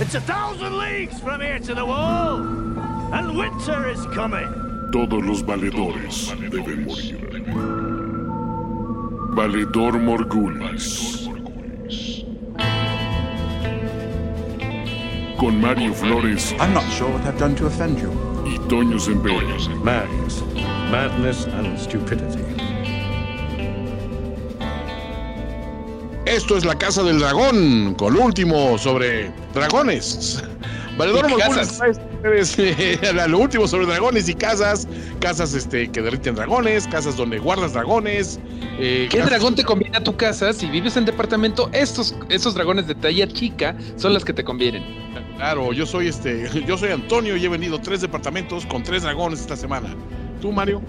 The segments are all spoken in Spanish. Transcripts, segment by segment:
It's a thousand leagues from here to the wall, and winter is coming. Todos los valedores deben morir. Valedor Morgulis. Con Mario Flores I'm not sure what I've done to offend you. y Toño Zembero. Madness. Madness and stupidity. Esto es la Casa del Dragón, con lo último sobre dragones. Valedor lo último sobre dragones y casas, casas este, que derriten dragones, casas donde guardas dragones. eh, ¿Qué casas- dragón te conviene a tu casa? Si vives en departamento, estos, estos dragones de talla chica son las que te convienen. Claro, yo soy este, yo soy Antonio y he vendido tres departamentos con tres dragones esta semana. ¿Tú, Mario?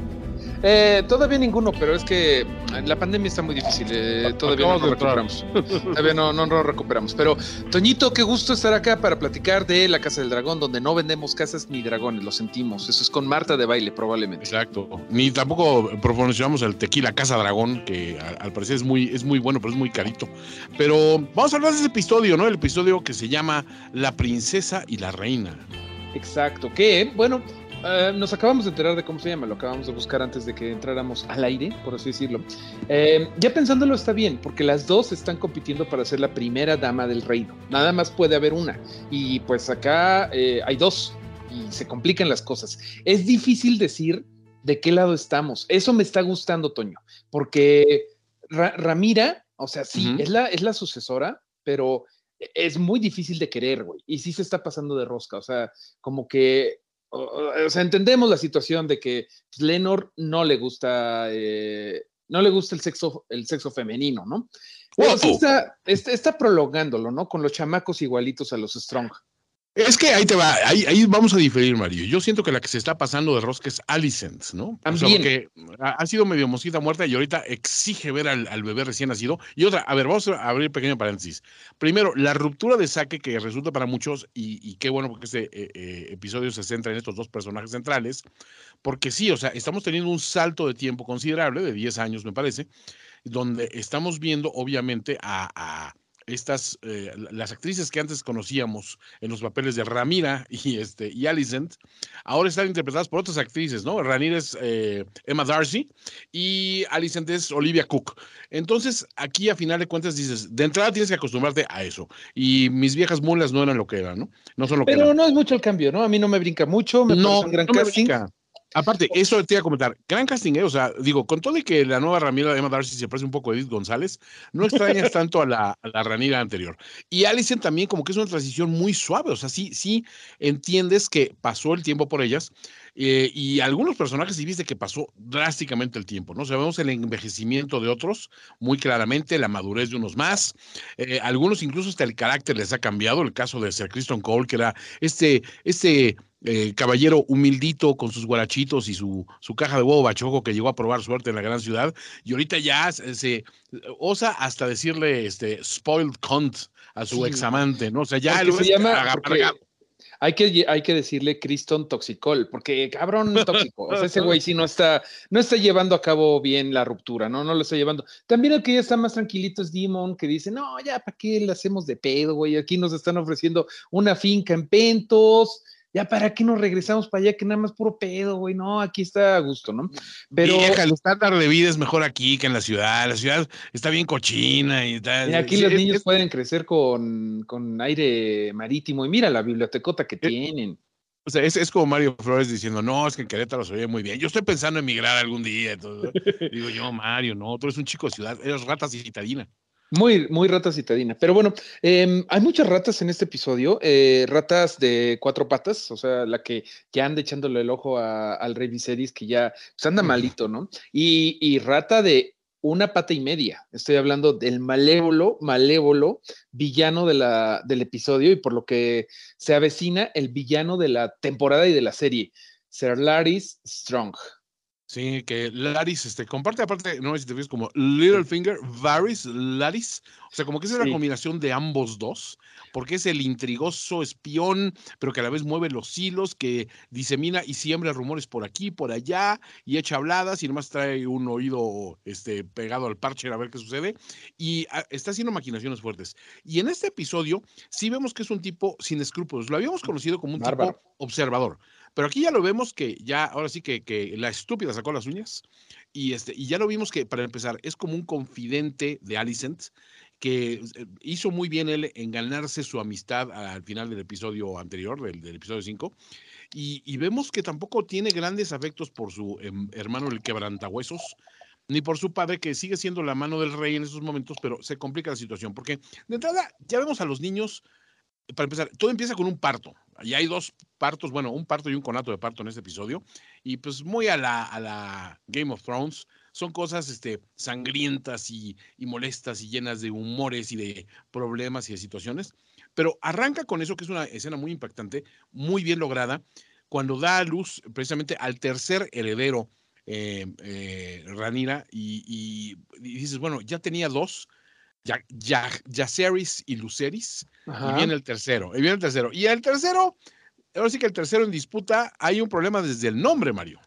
Eh, todavía ninguno, pero es que la pandemia está muy difícil. eh, todavía no nos recuperamos. todavía no, no nos recuperamos. Pero, Toñito, qué gusto estar acá para platicar de la Casa del Dragón, donde no vendemos casas ni dragones, lo sentimos. Eso es con Marta de baile, probablemente. Exacto. Ni tampoco promocionamos el tequila Casa Dragón, que al parecer es muy, es muy bueno, pero es muy carito. Pero vamos a hablar de ese episodio, ¿no? El episodio que se llama La princesa y la reina. Exacto, que, bueno, eh, nos acabamos de enterar de cómo se llama, lo acabamos de buscar antes de que entráramos al aire, por así decirlo. Eh, ya pensándolo está bien, porque las dos están compitiendo para ser la primera dama del reino. Nada más puede haber una. Y pues acá eh, hay dos y se complican las cosas. Es difícil decir de qué lado estamos. Eso me está gustando, Toño, porque Ra- Ramira, o sea, sí, es, la, es la sucesora, pero es muy difícil de querer, güey. Y sí se está pasando de rosca. O sea, como que. O, sea, entendemos la situación de que pues, Lenor no le gusta. eh, no le gusta el sexo, el sexo femenino, ¿no? Pero sí Guapo. está, está, está prolongándolo, ¿no? Con los chamacos igualitos a los Strong. Es que ahí te va, ahí, ahí vamos a diferir, Mario. Yo siento que la que se está pasando de rosca es Alicent, ¿no? O sea, También. porque ha, ha sido medio mosquita muerta y ahorita exige ver al, al bebé recién nacido. Y otra, a ver, vamos a abrir pequeño paréntesis. Primero, la ruptura de saque que resulta para muchos, y, y qué bueno porque este eh, eh, episodio se centra en estos dos personajes centrales, porque sí, o sea, estamos teniendo un salto de tiempo considerable, de 10 años me parece, donde estamos viendo obviamente a, a estas, eh, las actrices que antes conocíamos en los papeles de Ramira y, este, y Alicent, ahora están interpretadas por otras actrices, ¿no? Ramira es eh, Emma Darcy y Alicent es Olivia Cook. Entonces, aquí a final de cuentas dices, de entrada tienes que acostumbrarte a eso. Y mis viejas mulas no eran lo que eran, ¿no? No son lo que Pero eran. no es mucho el cambio, ¿no? A mí no me brinca mucho, me No, parece un gran no me casting. brinca. Aparte, eso te iba a comentar. Gran casting, ¿eh? O sea, digo, con todo y que la nueva Ramira de Emma Darcy se parece un poco a Edith González, no extrañas tanto a la, a la Ranira anterior. Y Alison también, como que es una transición muy suave. O sea, sí, sí entiendes que pasó el tiempo por ellas. eh, y algunos personajes sí viste que pasó drásticamente el tiempo, ¿no? O sea, vemos el envejecimiento de otros muy claramente, la madurez de unos más. eh, algunos incluso hasta el carácter les ha cambiado. El caso de Sir Kristen Cole, que era este, este eh, caballero humildito con sus guarachitos y su, su caja de huevo bachoco que llegó a probar suerte en la gran ciudad y ahorita ya se, se osa hasta decirle este spoiled cunt a su Sí. examante, ¿no? O sea, ya lo se llama, hay que, hay que decirle Criston Toxicol, porque cabrón tóxico. O sea, ese güey sí no está, no está llevando a cabo bien la ruptura, ¿no? No lo está llevando. También el que ya está más tranquilito es Demon, que dice, no, ya, ¿para qué le hacemos de pedo, güey? Aquí nos están ofreciendo una finca en Pentos. Ya, ¿para qué nos regresamos para allá? Que nada más puro pedo, güey. No, aquí está a gusto, ¿no? Pero Vieja, el estándar de vida es mejor aquí que en la ciudad. La ciudad está bien cochina y tal. mira, aquí Sí, los es- niños es- pueden crecer con, con aire marítimo. Y mira la bibliotecota que tienen. O sea, es, es como Mario Flores diciendo, no, es que en Querétaro se oye muy bien. Yo estoy pensando en emigrar algún día. entonces, digo yo, Mario, no, tú eres un chico de ciudad, eres rata citadina. Muy, muy rata citadina. Pero bueno, em, hay muchas ratas en este episodio. eh, ratas de cuatro patas, o sea, la que ya anda echándole el ojo a- al rey Viserys, que ya pues, anda malito, ¿no? Y, y rata de una pata y media. Estoy hablando del malévolo, malévolo villano de la, del episodio y por lo que se avecina el villano de la temporada y de la serie, Sir Laris Strong. Sí, que Laris, este, comparte aparte, no sé si te ves como Littlefinger, Varys, Laris, O sea, como que esa es la combinación de ambos dos, porque es el intrigoso espión, pero que a la vez mueve los hilos, que disemina y siembra rumores por aquí, por allá, y echa habladas y nomás trae un oído este, pegado al parche a ver qué sucede, y ah, está haciendo maquinaciones fuertes. Y en este episodio sí vemos que es un tipo sin escrúpulos. Lo habíamos conocido como un Bárbaro. tipo observador, pero aquí ya lo vemos que ya, ahora sí que, la estúpida sacó las uñas, y, este, y ya lo vimos que, para empezar, es como un confidente de Alicent, que eh, hizo muy bien él en ganarse su amistad al final del episodio anterior, del, episodio 5. Y, y vemos que tampoco tiene grandes afectos por su em, hermano el quebrantahuesos, ni por su padre, que sigue siendo la mano del rey en esos momentos, pero se complica la situación, porque de entrada ya vemos a los niños, para empezar, todo empieza con un parto. Y hay dos partos, bueno, un parto y un conato de parto en este episodio, y pues muy a la, Game of Thrones, son cosas este, sangrientas y, y molestas y llenas de humores y de problemas y de situaciones, pero arranca con eso, que es una escena muy impactante, muy bien lograda, cuando da a luz precisamente al tercer heredero, eh, eh, Ranira, y, y- y dices, bueno, ya tenía dos, ya, ya, Yaceris y Luceris, y viene el tercero, y viene el tercero. Y el tercero, ahora sí que el tercero en disputa, hay un problema desde el nombre, Mario.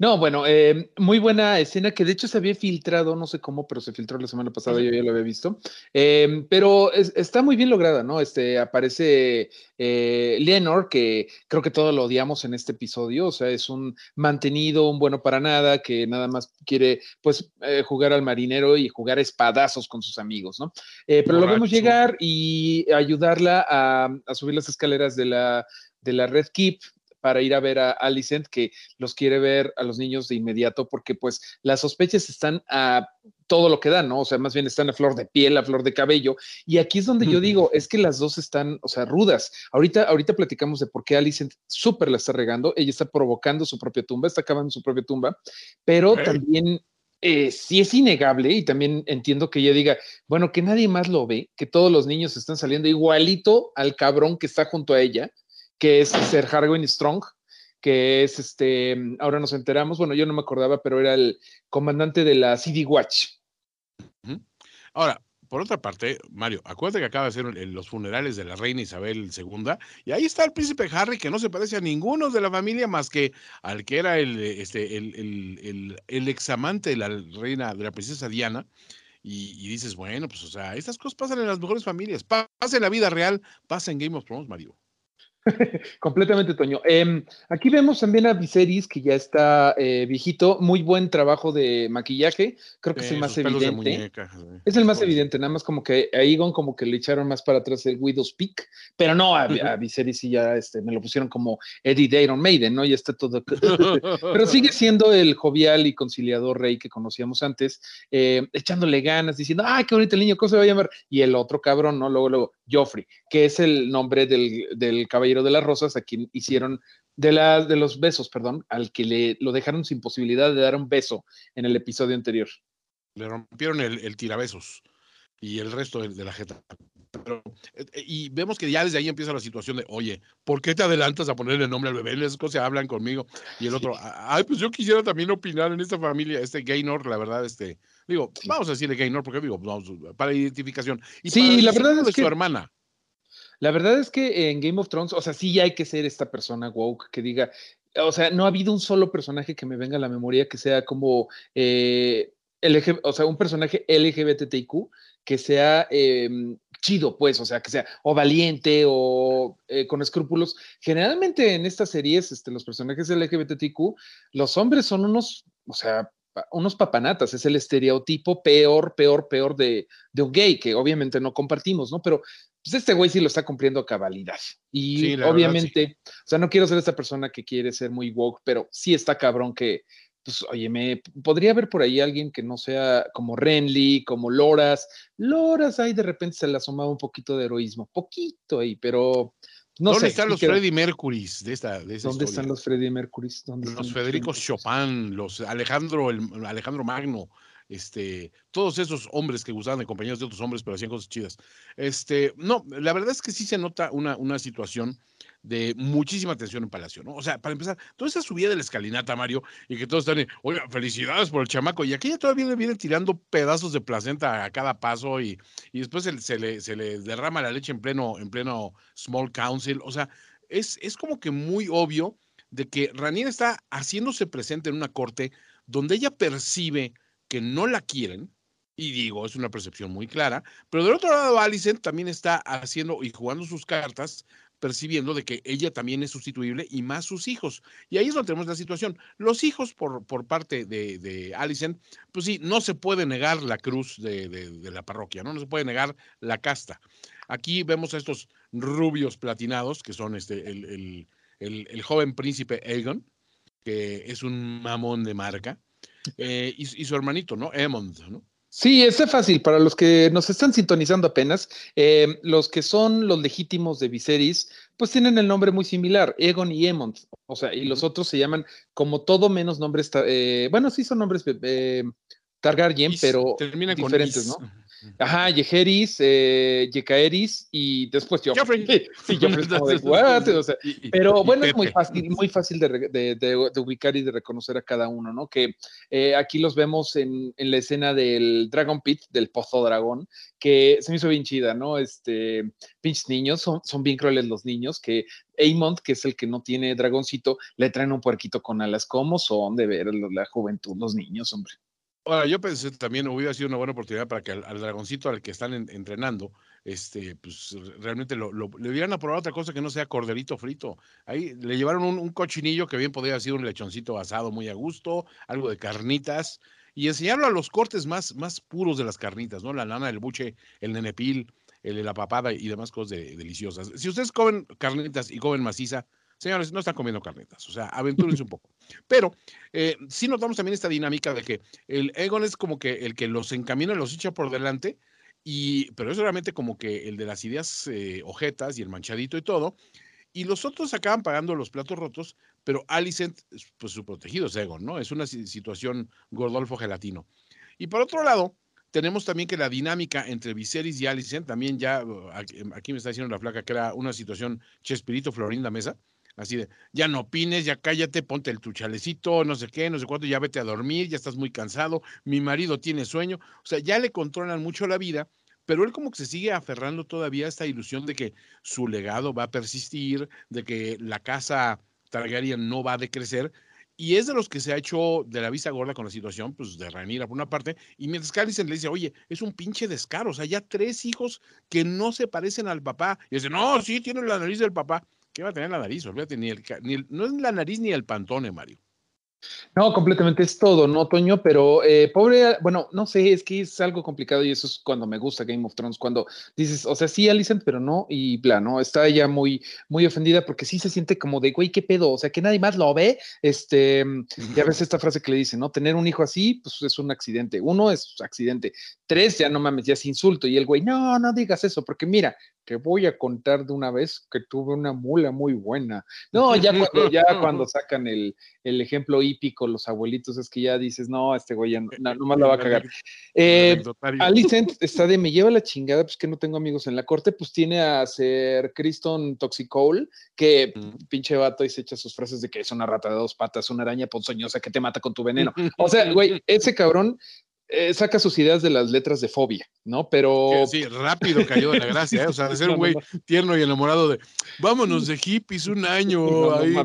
No, bueno, eh, muy buena escena que de hecho se había filtrado, no sé cómo, pero se filtró la semana pasada, yo ya lo había visto. Eh, pero es- está muy bien lograda, ¿no? Este aparece eh, Leonor, que creo que todos lo odiamos en este episodio, o sea, es un mantenido, un bueno para nada, que nada más quiere, pues, eh, jugar al marinero y jugar espadazos con sus amigos, ¿no? Pero lo vemos llegar y ayudarla a, a subir las escaleras de la, de la Red Keep para ir a ver a Alicent, que los quiere ver a los niños de inmediato, porque pues las sospechas están a todo lo que dan, ¿no? O sea, más bien están a flor de piel, a flor de cabello. Y aquí es donde yo digo, es que las dos están, o sea, rudas. Ahorita, ahorita platicamos de por qué Alicent súper la está regando. Ella está provocando su propia tumba, está acabando su propia tumba, pero también eh, sí es innegable y también entiendo que ella diga, bueno, que nadie más lo ve, que todos los niños están saliendo igualito al cabrón que está junto a ella, que es Sir Harwin Strong, que es este, ahora nos enteramos, bueno, yo no me acordaba, pero era el comandante de la CD Watch. Ahora, por otra parte, Mario, acuérdate que acaba de ser los funerales de la reina Isabel II, y ahí está el príncipe Harry, que no se parece a ninguno de la familia más que al que era el, este, el, examante de la reina, de la princesa Diana. Y, y dices, bueno, pues, o sea, estas cosas pasan en las mejores familias. Pa- Pasa en la vida real, pasa en Game of Thrones, Mario. Completamente, Toño. Em, aquí vemos también a Viserys, que ya está eh, viejito, muy buen trabajo de maquillaje, creo que es el más evidente. muñeca, eh, Es el más evidente, nada más como que a Egon como que le echaron más para atrás el Widow's Peak, pero no, a, a Viserys sí ya este, me lo pusieron como Eddie de Iron Maiden, ¿no? Ya está todo... pero sigue siendo el jovial y conciliador rey que conocíamos antes, eh, echándole ganas, diciendo, ¡ay, qué bonito el niño! ¿Cómo se va a llamar? Y el otro cabrón, ¿no? Luego, luego, Joffrey, que es el nombre del, del Caballero de las Rosas, a quien hicieron... De, la, de los besos, perdón, al que le lo dejaron sin posibilidad de dar un beso en el episodio anterior. Le rompieron el, el tirabesos y el resto de, de la jeta. Pero, eh, y vemos que ya desde ahí empieza la situación de, oye, ¿por qué te adelantas a ponerle el nombre al bebé? Las cosas hablan conmigo. Y el otro, ay, pues yo quisiera también opinar en esta familia, este Gaynor, la verdad, este, digo, vamos a decirle Gaynor, porque digo, vamos, para identificación. Y Sí, para la verdad es que- su hermana. La verdad es que en Game of Thrones, o sea, sí hay que ser esta persona woke que diga, o sea, no ha habido un solo personaje que me venga a la memoria que sea como, eh, o sea, un personaje LGBTIQ que sea eh, chido, pues, o sea, que sea o valiente o eh, con escrúpulos. Generalmente en estas series, este, los personajes LGBTIQ, los hombres son unos, o sea, unos papanatas, es el estereotipo peor, peor, peor de, de un gay, que obviamente no compartimos, ¿no? Pero pues este güey sí lo está cumpliendo a cabalidad. Y Sí, la verdad, obviamente, o sea, no quiero ser esta persona que quiere ser muy woke, pero sí está cabrón que, pues, oye, me podría haber por ahí alguien que no sea como Renly, como Loras. Loras ahí de repente se le asomaba un poquito de heroísmo, poquito ahí, pero no ¿Dónde sé. están los Freddie Mercurys de esta, de esa ¿Dónde historia? están los Freddie están los Federico Chopin, los Alejandro, el, Alejandro Magno, este, todos esos hombres que gustaban de compañeros de otros hombres, pero hacían cosas chidas. Este, no, la verdad es que sí se nota una, una situación de muchísima tensión en Palacio, ¿no? O sea, para empezar, toda esa subida de la escalinata, Mario, y que todos están, oiga, felicidades por el chamaco, y aquí ya todavía le vienen tirando pedazos de placenta a cada paso y, y después se, se, le, se le derrama la leche en pleno, en pleno Small Council, o sea, es, es como que muy obvio de que Ranier está haciéndose presente en una corte donde ella percibe que no la quieren, y digo, es una percepción muy clara, pero del otro lado, Alicent también está haciendo y jugando sus cartas, percibiendo de que ella también es sustituible y más sus hijos. Y ahí es donde tenemos la situación. Los hijos por, por parte de, de Alicent, pues sí, no se puede negar la cruz de, de, la parroquia, ¿no? No se puede negar la casta. Aquí vemos a estos rubios platinados, que son este, el, el joven príncipe Aegon, que es un mamón de marca, eh, y, y, su hermanito, ¿no? Emond, ¿no? Sí, es fácil. Para los que nos están sintonizando apenas, eh, los que son los legítimos de Viserys, pues tienen el nombre muy similar, Egon y Emond. O sea, y los otros se llaman como todo menos nombres, eh, bueno, sí son nombres eh, Targaryen, pero diferentes, ¿no? Ajá, Yeheris, eh, Yekaeris y después yo. Sí, pero bueno, es muy fácil, muy fácil de, ubicar y de reconocer a cada uno, ¿no? Que eh, aquí los vemos en, en, la escena del Dragon Pit, del Pozo Dragón, que se me hizo bien chida, ¿no? Este, pinches niños, son, son bien crueles los niños, que Aemond, que es el que no tiene dragoncito, le traen un puerquito con alas. ¿Cómo son de ver la juventud, los niños, hombre? Ahora, yo pensé también hubiera sido una buena oportunidad para que al, dragoncito al que están entrenando, este, pues realmente lo, le hubieran aprobado otra cosa que no sea corderito frito. Ahí le llevaron un, cochinillo que bien podría haber sido un lechoncito asado muy a gusto, algo de carnitas, y enseñarlo a los cortes más, más puros de las carnitas, ¿no? La lana, el buche, el nenepil, el, la papada y demás cosas deliciosas. Si ustedes comen carnitas y comen maciza, Señores, no están comiendo carnetas, o sea, aventúrense un poco. Pero eh, sí notamos también esta dinámica de que el Egon es como que el que los encamina, los echa por delante, y, pero es realmente como que el de las ideas eh, ojetas y el manchadito y todo. Y los otros acaban pagando los platos rotos, pero Alicent, pues su protegido es Egon, ¿no? Es una situación Gordolfo gelatino. Y por otro lado, tenemos también que la dinámica entre Viserys y Alicent, también ya, aquí me está diciendo la flaca que era una situación Chespirito Florinda Mesa, Así de, ya no opines, ya cállate, ponte el tu chalecito, no sé qué, no sé cuánto, ya vete a dormir, ya estás muy cansado, mi marido tiene sueño. O sea, ya le controlan mucho la vida, pero él como que se sigue aferrando todavía a esta ilusión de que su legado va a persistir, de que la casa Targaryen no va a decrecer. Y es de los que se ha hecho de la vista gorda con la situación, pues de Rhaenyra por una parte, y mientras Callisen le dice, oye, es un pinche descaro, o sea, ya tres hijos que no se parecen al papá. Y dice, no, sí, tiene la nariz del papá. ¿Qué va a tener la nariz? Olvídate, ni el, ni el, no es la nariz ni el pantone, Mario. No, completamente es todo, ¿no, Toño? Pero eh, pobre, bueno, no sé, es que es algo complicado y eso es cuando me gusta Game of Thrones, cuando dices, o sea, sí, Alicent, pero no, y bla, ¿no? Está ella muy, muy ofendida porque sí se siente como de, güey, ¿qué pedo? O sea, que nadie más lo ve, este, ya ves esta frase que le dicen, ¿no? Tener un hijo así, pues es un accidente. Uno es accidente. Tres, ya no mames, ya es insulto. Y el güey, no, no digas eso, porque mira, voy a contar de una vez que tuve una mula muy buena. No, ya cuando, ya cuando sacan el, el ejemplo hípico, los abuelitos, es que ya dices, no, este güey ya no, nomás la va a cagar. Eh, Alicent está de me lleva la chingada, pues que no tengo amigos en la corte, pues tiene a ser Criston Toxicole, que pinche vato y se echa sus frases de que es una rata de dos patas, una araña ponzoñosa que te mata con tu veneno. O sea, güey, ese cabrón eh, saca sus ideas de las letras de fobia, ¿no? Pero. Sí, rápido cayó de la gracia, ¿eh? O sea, de ser un güey tierno y enamorado de vámonos de hippies un año ahí,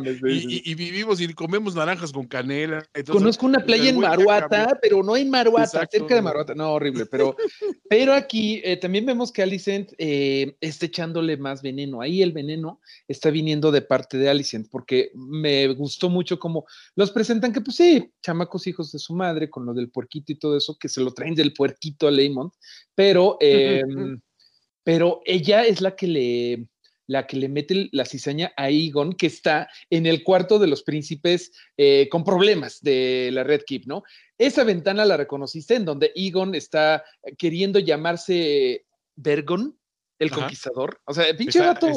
y, vivimos y comemos naranjas con canela. Conozco una playa en Maruata, pero no hay Maruata, cerca de Maruata. No, horrible, pero, pero aquí eh, también vemos que Alicent está echándole más veneno. Ahí el veneno está viniendo de parte de Alicent, porque me gustó mucho cómo los presentan que, pues sí, chamacos hijos de su madre, con lo del puerquito y todo eso que se lo traen del puerquito a Lemon, pero, em, pero ella es la que le la que le mete la cizaña a Egon, que está en el cuarto de los príncipes eh, con problemas de la Red Keep, ¿no? Esa ventana la reconociste en donde Egon está queriendo llamarse Vergon, el conquistador. O sea, pinche vato.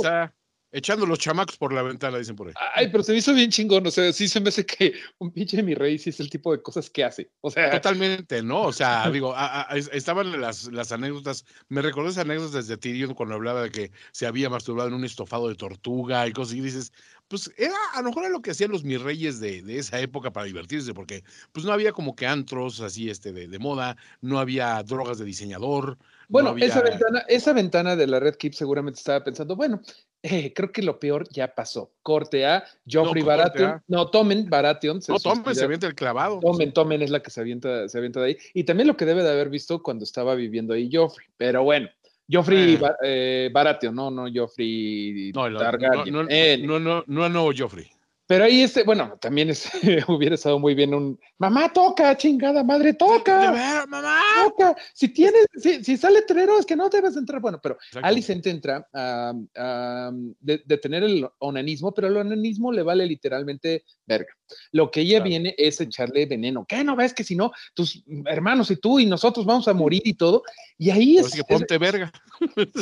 Echando los chamacos por la ventana, dicen por ahí. Ay, pero se me hizo bien chingón. O sea, sí se me hace que un pinche mi rey sí es el tipo de cosas que hace. O sea, Totalmente, ¿no? O sea, digo, a- a- es- estaban las, las anécdotas, me recordé esas anécdotas de Tyrion cuando hablaba de que se había masturbado en un estofado de tortuga y cosas, y dices, pues era, a lo mejor era lo que hacían los mis reyes de, de esa época para divertirse, porque pues no había como que antros así este de, de moda, no había drogas de diseñador. bueno, no había- esa ventana, esa ventana de la Red Keep seguramente estaba pensando, bueno, eh, creo que lo peor ya pasó. Corte A, Joffrey corte Baratheon. A. No, tomen Baratheon. se No, tomen, se avienta el clavado. Tomen, tomen es la que se avienta, se avienta de ahí. Y también lo que debe de haber visto cuando estaba viviendo ahí Joffrey. Pero bueno, Joffrey Eh. Ba- eh, Baratheon, no, no Joffrey No, el- no, Targaryen. no, Eh, no, no, no, no, Joffrey. Pero ahí este, bueno, también es, hubiera estado muy bien un mamá toca, chingada madre, toca, ver, mamá. toca. Si tienes, si, si sale letrero es que no debes entrar. Bueno, pero Exacto. Alicent entra a, a de, el onanismo, pero el onanismo le vale literalmente verga. Lo que ella Claro. viene es echarle veneno. ¿Qué no ves que si no, tus hermanos y tú y nosotros vamos a morir y todo? Y ahí es, sí que es- ponte verga.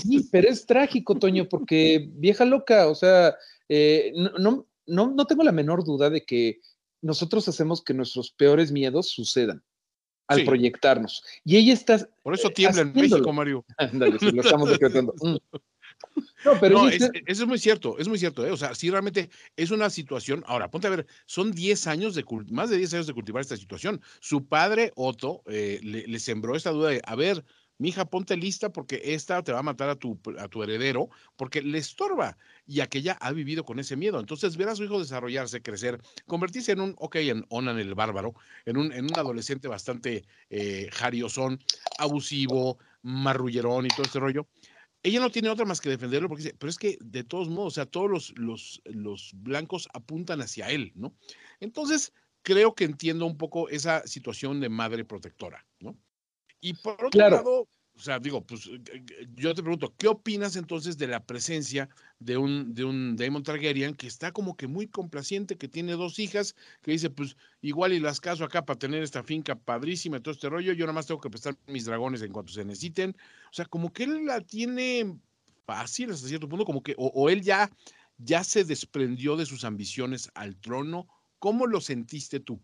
Sí, pero es trágico, Toño, porque vieja loca, o sea, eh, no, no, no, no tengo la menor duda de que nosotros hacemos que nuestros peores miedos sucedan al Sí. proyectarnos. Y ella está. Por eso eh, tiembla en. México, Mario. Ándale, sí, lo estamos decretando. Mm. No, pero no, es- eso es muy cierto, es muy cierto. ¿eh? O sea, sí, realmente es una situación. Ahora, ponte a ver, son 10 años de, más de 10 años de cultivar esta situación. Su padre, Otto, eh, le, le sembró esta duda de, a ver, mija, ponte lista porque esta te va a matar a tu, a tu heredero, porque le estorba y aquella ha vivido con ese miedo. Entonces, ver a su hijo desarrollarse, crecer, convertirse en un, ok, en Onan el bárbaro, en un, en un adolescente bastante eh, jariosón, abusivo, marrullerón y todo este rollo ella no tiene otra más que defenderlo porque dice, pero es que de todos modos, o sea, todos los, los, los blancos apuntan hacia él, ¿no? Entonces, creo que entiendo un poco esa situación de madre protectora, ¿no? Y por otro Claro. lado, o sea, digo, pues eh, eh, yo te pregunto, ¿qué opinas entonces de la presencia de un, de un Daemon Targaryen que está como que muy complaciente, que tiene dos hijas, que dice, pues igual y las caso acá para tener esta finca padrísima y todo este rollo, yo nada más tengo que prestar mis dragones en cuanto se necesiten. O sea, como que él la tiene fácil hasta cierto punto, como que, o, o él ya, ya se desprendió de sus ambiciones al trono. ¿Cómo lo sentiste tú?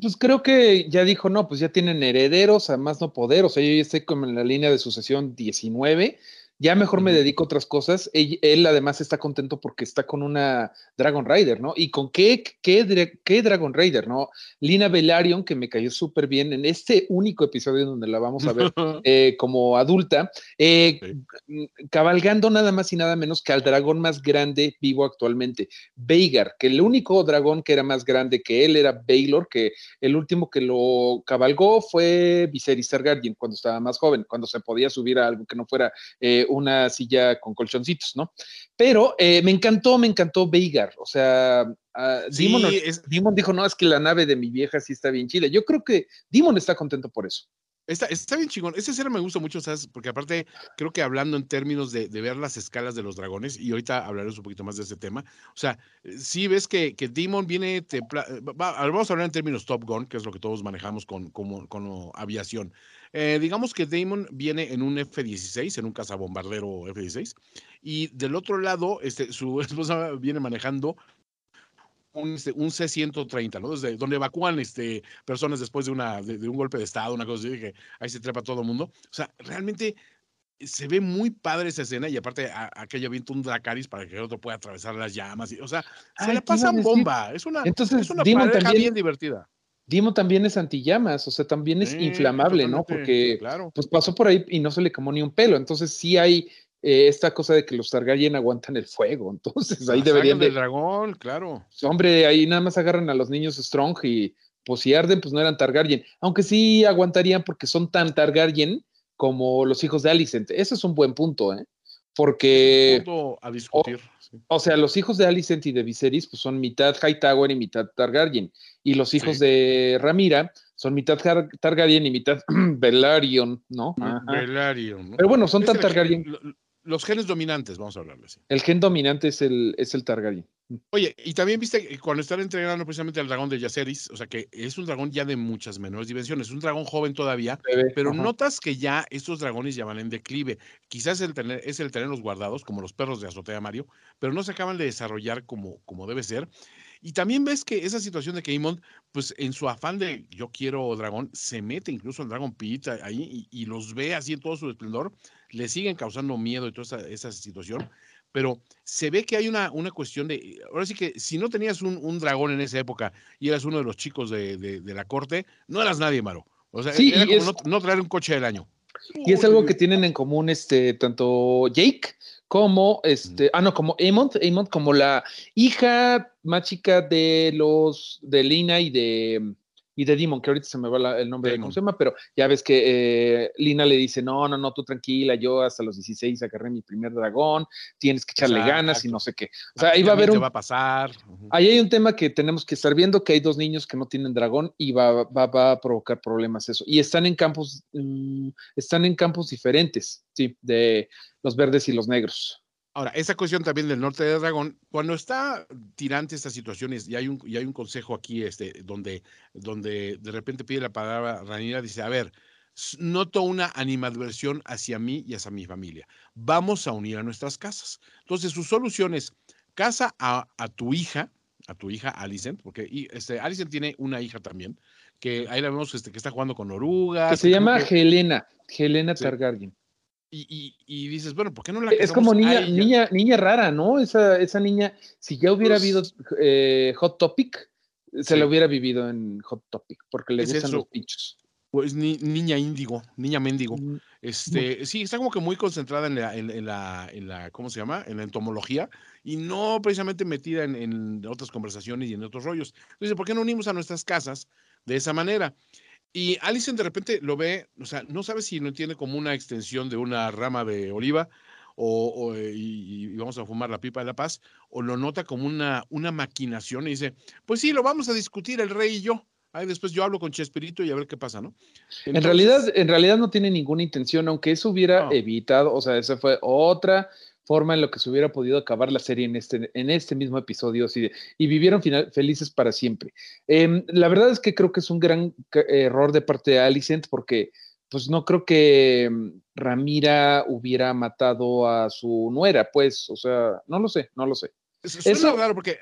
Pues creo que ya dijo, no, pues ya tienen herederos, a más no poder, o sea, yo ya estoy como en la línea de sucesión 19, ya mejor me dedico a otras cosas. Él, él además está contento porque está con una Dragon Rider, ¿no? ¿Y con qué, qué, dra- qué Dragon Rider, no? Lina Velaryon, que me cayó súper bien en este único episodio donde la vamos a ver eh, como adulta, eh, mm, cabalgando nada más y nada menos que al dragón más grande vivo actualmente, Veigar, que el único dragón que era más grande que él era Baylor, que el último que lo cabalgó fue Viserys Targaryen cuando estaba más joven, cuando se podía subir a algo que no fuera eh, una silla con colchoncitos, ¿no? Pero eh, me encantó, me encantó Veigar, o sea, ah, Sí, Demon, es- Demon dijo, no, es que la nave de mi vieja sí está bien chida. Yo creo que Demon está contento por eso. Está, está bien chingón. Ese escena me gusta mucho, ¿sabes? Porque aparte, creo que hablando en términos de, de ver las escalas de los dragones, y ahorita hablaremos un poquito más de ese tema. O sea, sí ves que, que Demon viene. eh, va- va- vamos a hablar en términos Top Gun, que es lo que todos manejamos con, como, como aviación. Eh, digamos que Damon viene en un F-16, en un cazabombardero F-16, y del otro lado, este, su esposa viene manejando un, este, un C-130, ¿no? Desde donde evacúan este, personas después de, una, de, de un golpe de Estado, una cosa así, que ahí se trepa todo el mundo. O sea, realmente se ve muy padre esa escena y aparte a- aquella avienta un Dracaris para que el otro pueda atravesar las llamas. Y, o sea, se Ay, a pasan bomba. Es una, Entonces, es una Demon pareja también- bien divertida. Demon también es antillamas, o sea, también es Sí, inflamable, ¿no? Porque Claro. pues pasó por ahí y no se le quemó ni un pelo. Entonces sí hay eh, esta cosa de que los Targaryen aguantan el fuego. Entonces ahí La deberían saga del de... dragón, claro. Hombre, ahí nada más agarran a los niños Strong y pues si arden, pues no eran Targaryen. Aunque sí aguantarían porque son tan Targaryen como los hijos de Alicent. Ese es un buen punto, ¿eh? Porque... Punto a discutir. Sí. O sea, los hijos de Alicent y de Viserys pues son mitad Hightower y mitad Targaryen. Y los hijos Sí. de Ramira son mitad Tar- Targaryen y mitad Velaryon, ¿no? Velaryon, ¿no? Pero bueno, son tan Targaryen. lo- Los genes dominantes, vamos a hablarles. El gen dominante es el, es el Targaryen. Oye, y también viste que cuando están entrenando precisamente al dragón de Yaceris, o sea que es un dragón ya de muchas menores dimensiones, es un dragón joven todavía, pero ajá. notas que ya estos dragones ya van en declive. Quizás el tener, es el tenerlos guardados, como los perros de azotea Mario, pero no se acaban de desarrollar como, como debe ser. Y también ves que esa situación de que pues en su afán de yo quiero dragón, se mete incluso al Dragon Pit ahí y, y los ve así en todo su esplendor, le siguen causando miedo y toda esa, esa situación pero se ve que hay una, una cuestión de, ahora sí que si no tenías un, un dragón en esa época y eras uno de los chicos de, de, de la corte, no eras nadie malo. O sea, Sí, era y como es- no, no traer un coche del año. Y es algo que tienen en común este tanto Jake como este, ah no, como Amont, Amont como la hija más chica de los de Lina y de y de Demon, que ahorita se me va la- el nombre de cómo se pero ya ves que eh, Lina le dice, no, no, no, tú tranquila, yo hasta los 16 agarré mi primer dragón, tienes que echarle Exacto. ganas y no sé qué. O sea, ahí va a haber un, va a pasar. Ahí hay un tema que tenemos que estar viendo, que hay dos niños que no tienen dragón y va, va, va a provocar problemas eso. Y están en campos, mm, están en campos diferentes, sí, de los verdes y los negros. Ahora, esa cuestión también del norte de Dragón, cuando está tirante estas situaciones, y hay un, y hay un consejo aquí este, donde, donde de repente pide la palabra Ranira, dice, a ver, noto una animadversión hacia mí y hacia mi familia. Vamos a unir a nuestras casas. Entonces, su solución es, casa a, a tu hija, a tu hija Alicent, porque y, este, Alicent tiene una hija también, que ahí la vemos este, que está jugando con orugas. Que se llama que- Helena, Helena Sí. Targaryen. Y, y- y dices, bueno, ¿por qué no la Es como a niña, ella? niña, niña rara, ¿no? Esa, esa niña, si ya hubiera Pues- habido eh, Hot Topic, se Sí. la hubiera vivido en Hot Topic, porque le Es gustan eso. los bichos. Pues ni- niña índigo, niña mendigo. Mm, Este, sí, está como que muy concentrada en la, en, en la, en la, ¿cómo se llama? En la entomología y no precisamente metida en, en otras conversaciones y en otros rollos. Entonces, ¿por qué no unimos a nuestras casas de esa manera? Y Alison de repente lo ve, o sea, no sabe si lo entiende como una extensión de una rama de oliva o, o, eh, y, y vamos a fumar la pipa de la paz, o lo nota como una, una maquinación y dice, pues sí, lo vamos a discutir el rey y yo. Ahí después yo hablo con Chespirito y a ver qué pasa, ¿no? En realidad, en realidad no tiene ninguna intención, aunque eso hubiera No. evitado, o sea, esa fue otra forma en lo que se hubiera podido acabar la serie en este, en este mismo episodio, y vivieron final- felices para siempre. Em, la verdad es que creo que es un gran error de parte de Alicent, porque pues no creo que em, Ramira hubiera matado a su nuera, pues, o sea, no lo sé, no lo sé. Su- Suena Eso- raro porque.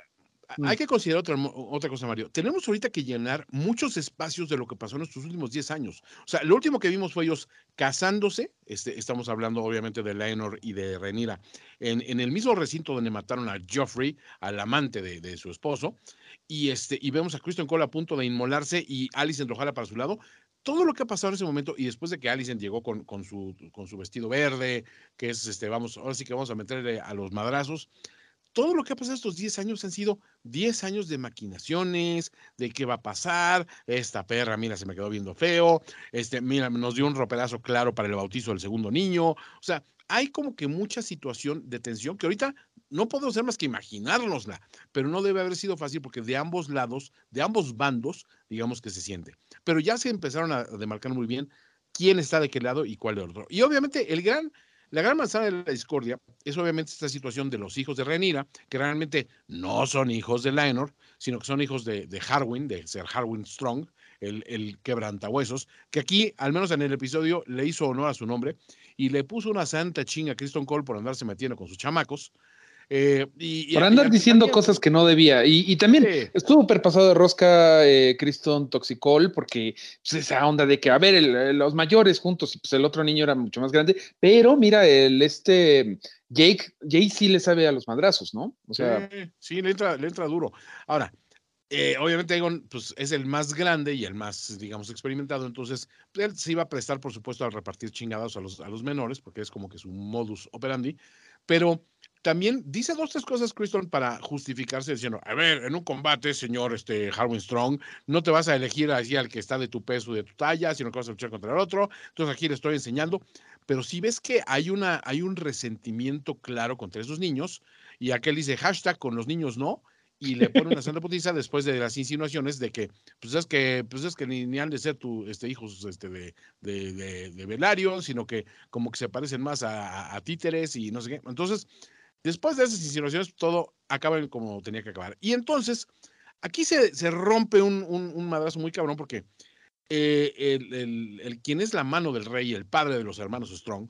Hay que considerar otra, otra cosa, Mario. Tenemos ahorita que llenar muchos espacios de lo que pasó en estos últimos 10 años. O sea, lo último que vimos fue ellos casándose. Este, estamos hablando obviamente de Laenor y de Renira. En, en el mismo recinto donde mataron a Joffrey, al amante de, de su esposo. Y, este, y vemos a Kristen Cole a punto de inmolarse y Alicent lo jala para su lado. Todo lo que ha pasado en ese momento y después de que Alicent llegó con, con, su, con su vestido verde, que es, este, vamos, ahora sí que vamos a meterle a los madrazos todo lo que ha pasado estos 10 años han sido 10 años de maquinaciones, de qué va a pasar, esta perra, mira, se me quedó viendo feo, este, mira, nos dio un roperazo claro para el bautizo del segundo niño, o sea, hay como que mucha situación de tensión que ahorita no podemos hacer más que imaginárnosla, pero no debe haber sido fácil porque de ambos lados, de ambos bandos, digamos que se siente. Pero ya se empezaron a demarcar muy bien quién está de qué lado y cuál de otro. Y obviamente el gran la gran manzana de la discordia es obviamente esta situación de los hijos de Renira, que realmente no son hijos de Laenor, sino que son hijos de, de Harwin, de ser Harwin Strong, el, el quebrantahuesos, que aquí, al menos en el episodio, le hizo honor a su nombre y le puso una santa chinga a Kristen Cole por andarse metiendo con sus chamacos. Eh, y, y- Por y andar aquí diciendo también- cosas que no debía. Y, también Sí. estuvo súper pasado de rosca eh, Criston Toxicol, porque pues, esa onda de que, a ver, el- los mayores juntos, y pues el otro niño era mucho más grande, pero mira, el este Jake, Jake sí le sabe a los madrazos, ¿no? O sea, sí, sí, le entra, le entra duro. Ahora, eh, obviamente Egon pues, es el más grande y el más, digamos, experimentado, entonces pues, él se iba a prestar, por supuesto, a repartir chingados a los, a los menores, porque es como que su modus operandi, pero también dice dos, tres cosas, Criston, para justificarse, diciendo, a ver, en un combate, señor este, Harwin Strong, no te vas a elegir así al que está de tu peso, de tu talla, sino que vas a luchar contra el otro, entonces aquí le estoy enseñando, pero si ves que hay, una, hay un resentimiento claro contra esos niños, y aquel dice hashtag con los niños no, y le pone una santa putiza después de las insinuaciones de que, pues es que, pues es que ni, ni han de ser tu, este, hijos este, de, de, de, de Velario, sino que como que se parecen más a, a, a títeres y no sé qué. Entonces, Después de esas insinuaciones, todo acaba como tenía que acabar. Y entonces, aquí se, se rompe un, un, un madrazo muy cabrón porque eh, el, el- el- quien es la mano del rey, el padre de los hermanos Strong,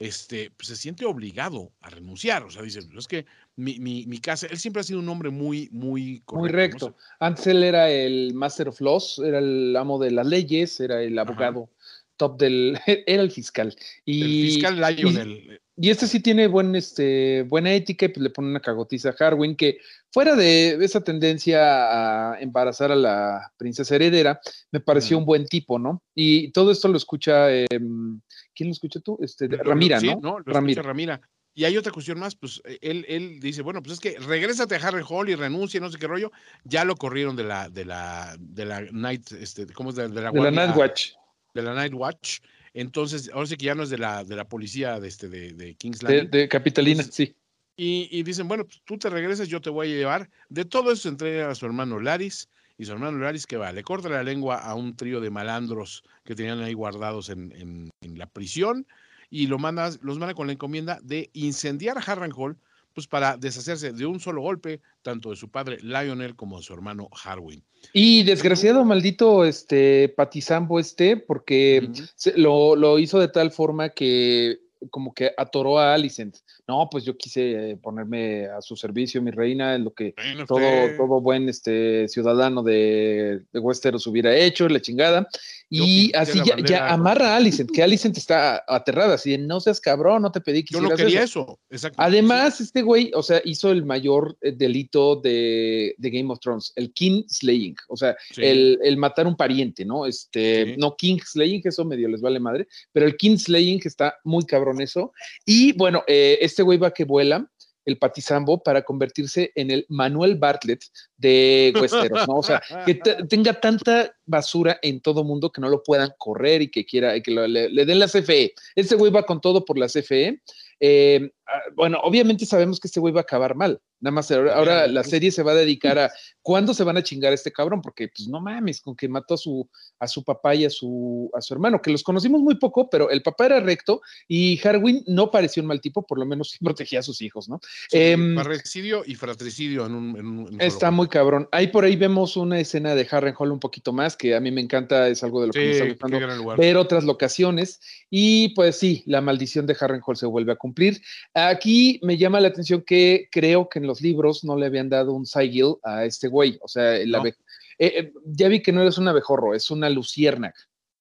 este, pues, se siente obligado a renunciar. O sea, dice, es que mi, mi, mi casa, él siempre ha sido un hombre muy, muy correcto. Muy ¿no? recto. Antes él era el Master of Laws, era el amo de las leyes, era el abogado top del, era el fiscal. Y, El fiscal Lionel. Y este sí tiene buen, este, buena ética y pues le pone una cagotiza a Harwin, que fuera de esa tendencia a embarazar a la princesa heredera, me pareció un buen tipo, ¿no? Y todo esto lo escucha, em, ¿quién lo escucha tú? Este, Ramira, Sí, ¿no? Lo Ramira. Ramira. Y hay otra cuestión más, pues eh, él, él dice, bueno, pues es que regrésate a Harry Hall y renuncia, no sé qué rollo. Ya lo corrieron de la, de la, de la Night, este, ¿cómo es? De, de la, De la guardia- Night Watch, de la Night Watch. Entonces, ahora sí que ya no es de la, de la policía de, este, de, de King's de, Landing. de Capitalina, Entonces, sí. Y, y dicen, bueno, pues tú te regresas, yo te voy a llevar. De todo eso se entrega a su hermano Laris. Y su hermano Laris, que va? Le corta la lengua a un trío de malandros que tenían ahí guardados en, en- en la prisión. Y lo manda, los manda con la encomienda de incendiar a Harrenhal, pues para deshacerse de un solo golpe, tanto de su padre Lionel como de su hermano Harwin. Y desgraciado, maldito, este, Patizambo este, porque se- lo, lo hizo de tal forma que como que atoró a Alicent. No, pues yo quise ponerme a su servicio, mi reina, en lo que Bueno, todo, todo buen este, ciudadano de, de Westeros hubiera hecho, la chingada. Y así ya, amarra a Alicent, que Alicent está aterrada, así de no seas cabrón, no te pedí que Yo no quería eso. eso. Exacto. Además, este güey, o sea, hizo el mayor eh, delito de, de Game of Thrones, el King Slaying, o sea, Sí. el, el matar un pariente, ¿no? Este, Sí. no King Slaying, eso medio les vale madre, pero el King Slaying está muy cabrón eso. Y bueno, eh, este güey va que vuela, el patizambo, para convertirse en el Manuel Bartlett de Westeros, ¿no? O sea, que te- tenga tanta basura en todo mundo que no lo puedan correr y que quiera, que le den la CFE. Este güey va con todo por la CFE. Eh, ah, bueno, obviamente sabemos que este güey va a acabar mal. Nada más ahora, ahora la serie se va a dedicar a cuándo se van a chingar a este cabrón, porque pues no mames, con que mató a su, a su papá y a su, a su hermano, que los conocimos muy poco, pero el papá era recto y Harwin no pareció un mal tipo, por lo menos protegía a sus hijos, ¿no? Sí, em, parricidio y fratricidio en un. en un- en un Está muy cabrón. Ahí por ahí vemos una escena de Harrenhal un poquito más, que a mí me encanta, es algo de lo que me está gustando ver otras locaciones. Y pues sí, la maldición de Harrenhal se vuelve a cumplir. Aquí me llama la atención que creo que en los libros no le habían dado un Sigil a este güey. O sea, el No. eh, eh, ya vi que no es un abejorro, es una luciérnaga.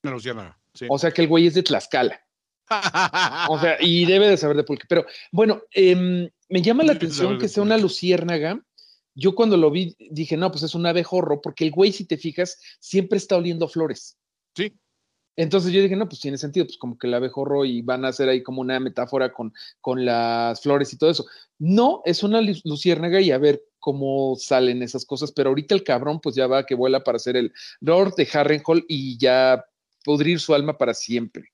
Una luciérnaga, sí. O sea que el güey es de Tlaxcala. O sea, y debe de saber de pulque. Pero bueno, em, me llama la atención que sea una luciérnaga. Yo cuando lo vi dije, no, pues es un abejorro, porque el güey, si te fijas, siempre está oliendo flores. Sí. Entonces yo dije, no, pues tiene sentido, pues como que el abejorro y van a hacer ahí como una metáfora con, con las flores y todo eso. No, es una lu- luciérnaga y a ver cómo salen esas cosas, pero ahorita el cabrón pues ya va que vuela para ser el Lord de Harrenhal y ya pudrir su alma para siempre.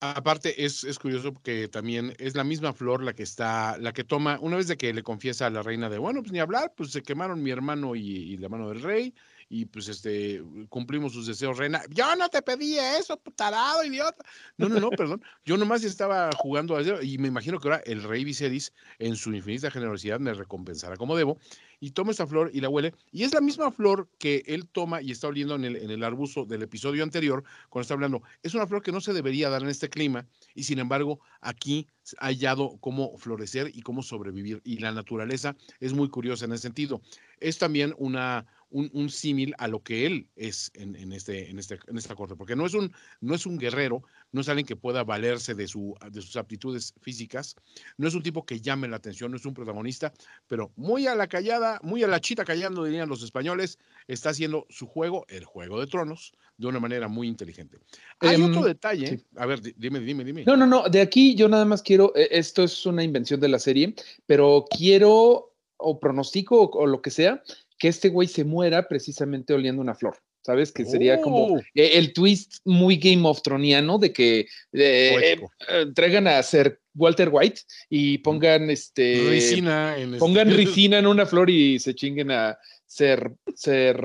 Aparte, es, es curioso porque también es la misma flor la que está, la que toma, una vez de que le confiesa a la reina de, bueno, pues ni hablar, pues se quemaron mi hermano y, y la mano del rey, y pues este, cumplimos sus deseos, reina. Yo no te pedí eso, tarado, idiota. No, no, no, perdón. Yo nomás estaba jugando a eso, y me imagino que ahora el rey Viserys, en su infinita generosidad, me recompensará como debo, y toma esta flor y la huele, y es la misma flor que él toma y está oliendo en el, en el arbusto del episodio anterior, cuando está hablando, es una flor que no se debería dar en este clima y sin embargo aquí ha hallado cómo florecer y cómo sobrevivir y la naturaleza es muy curiosa en ese sentido. Es también una, un, un símil a lo que él es en, en, este, en, este, en esta corte, porque no es, un, no es un guerrero, no es alguien que pueda valerse de, su, de sus aptitudes físicas, no es un tipo que llame la atención, no es un protagonista, pero muy a la callada, muy a la chita callando, dirían los españoles, está haciendo su juego, el juego de tronos, de una manera muy inteligente. Hay Em, otro detalle, sí. a ver, di- dime, dime, dime. No, no, no, de aquí yo nada más quiero, eh, esto es una invención de la serie, pero quiero o pronostico o, o lo que sea, que este güey se muera precisamente oliendo una flor. ¿Sabes? Que sería como Oh. eh, el twist muy Game of Troniano de que eh, eh, eh, traigan a ser Walter White y pongan este Ricina en este- pongan ricina en una flor y se chinguen a ser ser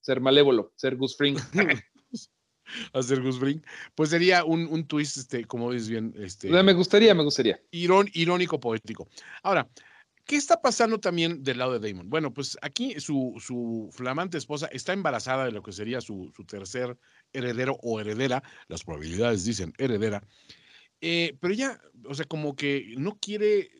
ser malévolo, ser Gus Fring. hacer Gus Fring, pues sería un, un twist, este, como dices bien, este, me gustaría, me gustaría. irón- irónico poético. Ahora, ¿Qué está pasando también del lado de Damon? Bueno, pues aquí su, su flamante esposa está embarazada de lo que sería su, su tercer heredero o heredera, las probabilidades dicen heredera, eh, pero ella, o sea, como que no quiere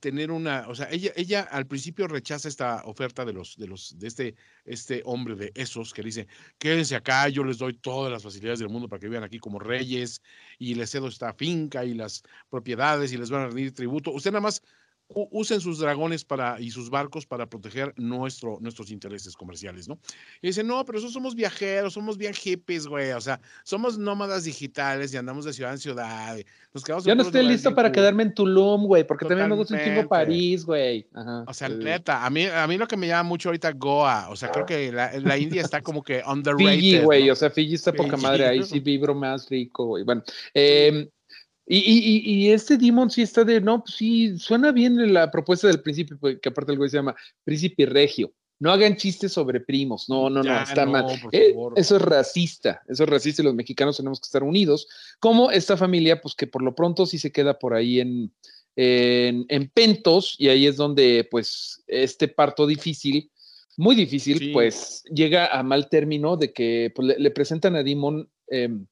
tener una, o sea, ella, ella al principio rechaza esta oferta de los, de los, de este, este hombre de esos que dice, quédense acá, yo les doy todas las facilidades del mundo para que vivan aquí como reyes y les cedo esta finca y las propiedades y les van a rendir tributo. Usted nada más usen sus dragones para, y sus barcos para proteger nuestro, nuestros intereses comerciales, ¿no? Y dice, no, pero eso somos viajeros, somos bien hippies, güey, o sea, somos nómadas digitales y andamos de ciudad en ciudad. Nos quedamos Ya no estoy listo para cool". quedarme en Tulum, güey, porque también me gusta un chingo. París, güey. Ajá. O sea, neta, a mí, a mí lo que me llama mucho ahorita Goa, o sea, creo que la, la India está como que underrated. Fiji, güey, ¿no? o sea, Fiji está poca Fiji. madre, ahí sí vibro más rico, güey. Bueno, eh, y, y, y, este Demon sí está de, no, pues sí, suena bien la propuesta del príncipe, pues, que aparte el güey se llama Príncipe Regio. No hagan chistes sobre primos, no, no, no, está no, mal. Eh, eso es racista, eso es racista y los mexicanos tenemos que estar unidos. Como esta familia, pues que por lo pronto sí se queda por ahí en, en, en Pentos y ahí es donde pues este parto difícil, muy difícil, Sí. pues llega a mal término de que pues, le, le presentan a Dimon, em,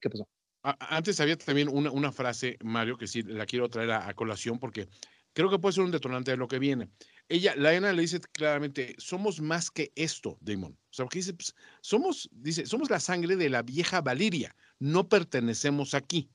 ¿qué pasó? Antes había también una, una frase, Mario, que sí la quiero traer a, colación porque creo que puede ser un detonante de lo que viene. Ella, Laena le dice claramente, somos más que esto, Damon. O sea, dice, pues, somos, dice, somos la sangre de la vieja Valiria, no pertenecemos aquí.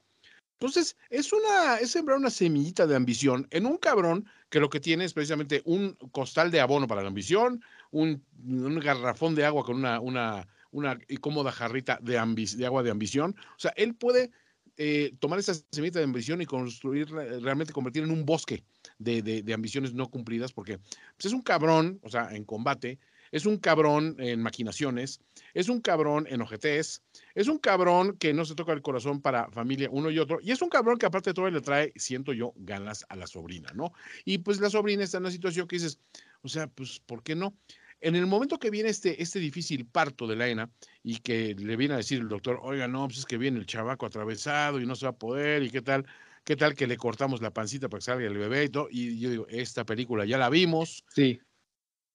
Entonces, es una, es sembrar una semillita de ambición en un cabrón que lo que tiene es precisamente un costal de abono para la ambición, un, un garrafón de agua con una, una, una cómoda jarrita de, agua de ambición. O sea, él puede eh, tomar esa semillita de ambición y construir, realmente convertir en un bosque de ambiciones no cumplidas, porque pues, es un cabrón, o sea, en combate, es un cabrón en maquinaciones, es un cabrón en ojetes, es un cabrón que no se toca el corazón para familia uno y otro, y es un cabrón que aparte de todo le trae, siento yo, ganas a la sobrina, ¿no? Y pues la sobrina está en una situación que dices, o sea, pues, ¿por qué no? En el momento que viene este, este difícil parto de la ENA y que le viene a decir el doctor, oiga, no, pues es que viene el chavaco atravesado y no se va a poder, y qué tal, qué tal que le cortamos la pancita para que salga el bebé y todo. Y yo digo, esta película ya la vimos, Sí,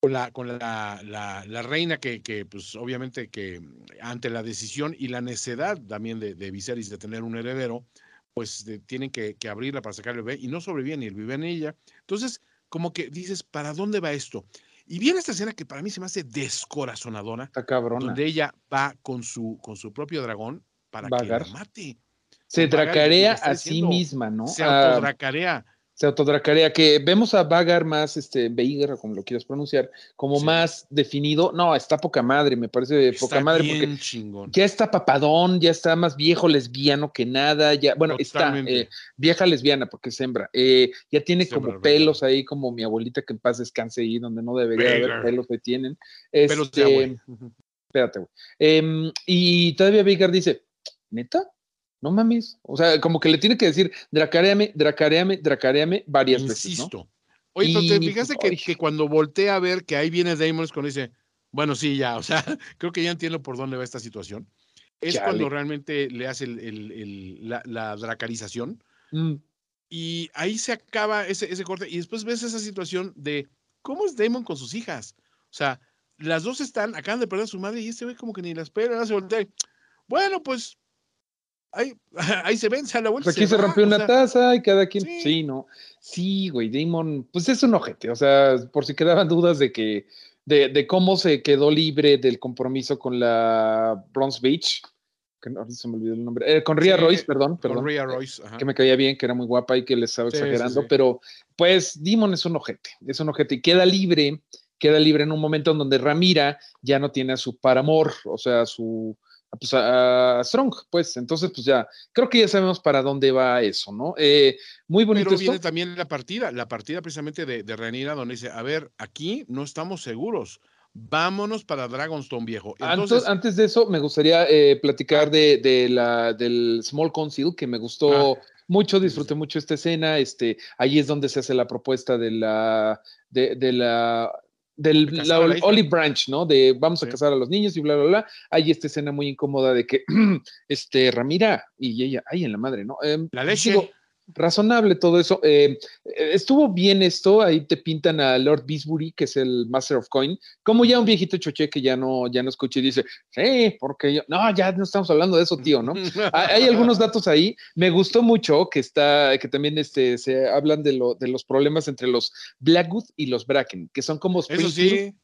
con la, con la, la, la reina que, que, pues obviamente que ante la decisión y la necedad también de, de Viserys de tener un heredero, pues de- tienen que, que abrirla para sacar el bebé y no sobrevive ni el bebé ni ella. Entonces, como que dices, ¿para dónde va esto? Y viene esta escena que para mí se me hace descorazonadora, está cabrona. donde ella va con su, con su propio dragón para Vagar. que la mate. Se Vagar, está a sí misma, ¿no? Se Ah, autodracarea. Se autodracarea, que vemos a Vagar más, este, Veigar, o como lo quieras pronunciar, como Sí. más definido. No, está poca madre, me parece poca madre, porque chingón. ya está papadón, ya está más viejo lesbiano que nada, ya, bueno, está eh, vieja lesbiana porque es hembra, eh, ya tiene Sembra, como ¿verdad? pelos ahí, como mi abuelita que en paz descanse ahí, donde no debería haber pelos que tienen. Pelos de Este, espérate, güey. Em, y todavía Veigar dice, ¿neta? No mames. O sea, como que le tiene que decir, dracareame, dracareame, dracareame varias veces, ¿no? Insisto. Oye, pero te fijaste que, que cuando voltea a ver que ahí viene Damon es cuando dice, bueno, sí, ya, o sea, creo que ya entiendo por dónde va esta situación. Es Chale. cuando realmente le hace el- el- el- la, la dracarización Mm, y ahí se acaba ese, ese corte y después ves esa situación de cómo es Damon con sus hijas. O sea, las dos están, acaban de perder a su madre y este güey como que ni la espera, se voltea. y, Bueno, pues ahí, ahí se ven, se da la vuelta. Pues aquí se, va", rompió una sea, taza y cada quien. sí. Sí. no. Sí, güey, Damon, pues es un ojete. O sea, por si quedaban dudas de que, de, de cómo se quedó libre del compromiso con la Bronze Beach, que no se me olvidó el nombre, eh, con Ria Sí, Royce, perdón, Con perdón. Rhea Royce. ajá. que me caía bien, que era muy guapa y que le estaba Sí, exagerando, pero pues Demon es un ojete, es un ojete y queda libre, queda libre en un momento en donde Ramira ya no tiene a su paramor, o sea, a su pues, a, a Strong, pues entonces pues ya, creo que ya sabemos para dónde va eso, ¿no? Eh, muy bonito Pero esto. viene también la partida, la partida precisamente de, de Rhaenyra, donde dice, a ver, aquí no estamos seguros, vámonos para Dragonstone viejo. Antes, Entonces, antes de eso, me gustaría eh, platicar de, de la, del Small Council, que me gustó Ah. mucho, disfruté sí. mucho esta escena. Este, ahí es donde se hace la propuesta de la, de, de la, del De la. Olive Branch, ¿no? De vamos a Sí. casar a los niños y bla, bla, bla. Hay esta escena muy incómoda de que, este, Ramira y ella, ay, en la madre, ¿no? Em, la leche, digo, razonable todo eso. Eh, eh, estuvo bien esto, ahí te pintan a Lord Beesbury, que es el Master of Coin, como ya un viejito choche que ya no, ya no escucha y dice, sí, porque yo, no, ya no estamos hablando de eso, tío, ¿no? hay, algunos datos ahí. Me gustó mucho que está, que también este, se hablan de, lo, de los problemas entre los Blackwood y los Bracken, que son como Eso sí.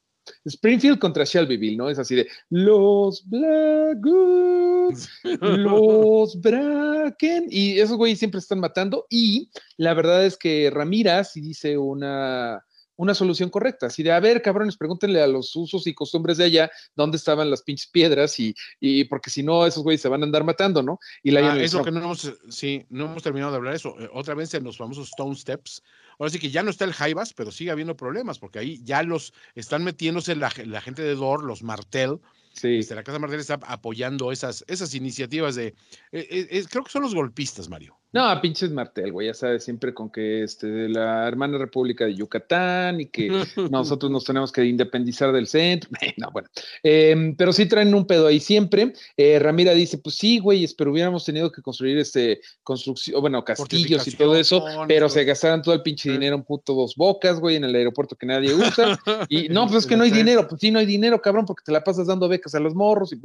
Springfield contra Shelbyville, ¿no? Es así de los Blackwood, los Bracken, y esos güeyes siempre están matando. Y la verdad es que Ramira sí dice una, una solución correcta. Así de, a ver, cabrones, pregúntenle a los usos y costumbres de allá dónde estaban las pinches piedras, y, y porque si no, esos güeyes se van a andar matando, ¿no? Y la Ah, eso que no hemos, sí, no hemos terminado de hablar eso. Eh, Otra vez en los famosos Stone Steps. Ahora sí que ya no está el Jaivas, pero sigue habiendo problemas, porque ahí ya los están metiéndose la, ge- la gente de Dor, los Martel. Sí. Este, la Casa Martel está apoyando esas, esas iniciativas de. eh, eh, creo que son los golpistas, Mario. No, pinches Martel, güey, ya sabes, siempre con que este, la hermana República de Yucatán y que nosotros nos tenemos que independizar del centro. No, bueno, Em, pero sí traen un pedo ahí siempre. Eh, Ramira dice, pues sí, güey, pero hubiéramos tenido que construir este construcción, bueno, castillos y todo eso, pero se gastaron todo el pinche Sí. dinero en puto dos bocas, güey, en el aeropuerto que nadie usa. Y no, pues es que no hay dinero, pues sí, no hay dinero, cabrón, porque te la pasas dando becas a los morros y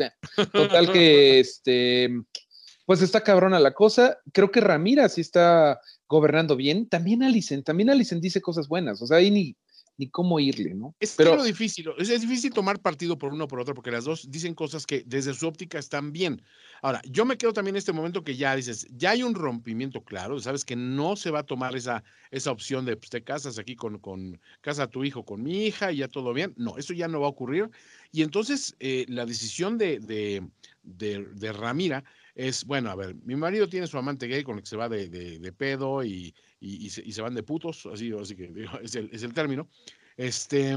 total que este pues está cabrona la cosa. Creo que Ramira sí está gobernando bien. También Alicen, también Alicen dice cosas buenas. O sea, ahí ni, ni cómo irle, ¿no? Es Pero lo difícil, es, es difícil tomar partido por uno o por otro, porque las dos dicen cosas que desde su óptica están bien. Ahora, yo me quedo también en este momento que ya dices, ya hay un rompimiento claro, sabes que no se va a tomar esa, esa opción de, pues te casas aquí con, con, casa a tu hijo con mi hija y ya todo bien. No, eso ya no va a ocurrir. Y entonces eh, la decisión de, de, de, de Ramira es, bueno, a ver, mi marido tiene su amante gay con el que se va de, de, de pedo y, y, y, se, y, se, van de putos, así, así que digo, es, el, es el término. Este,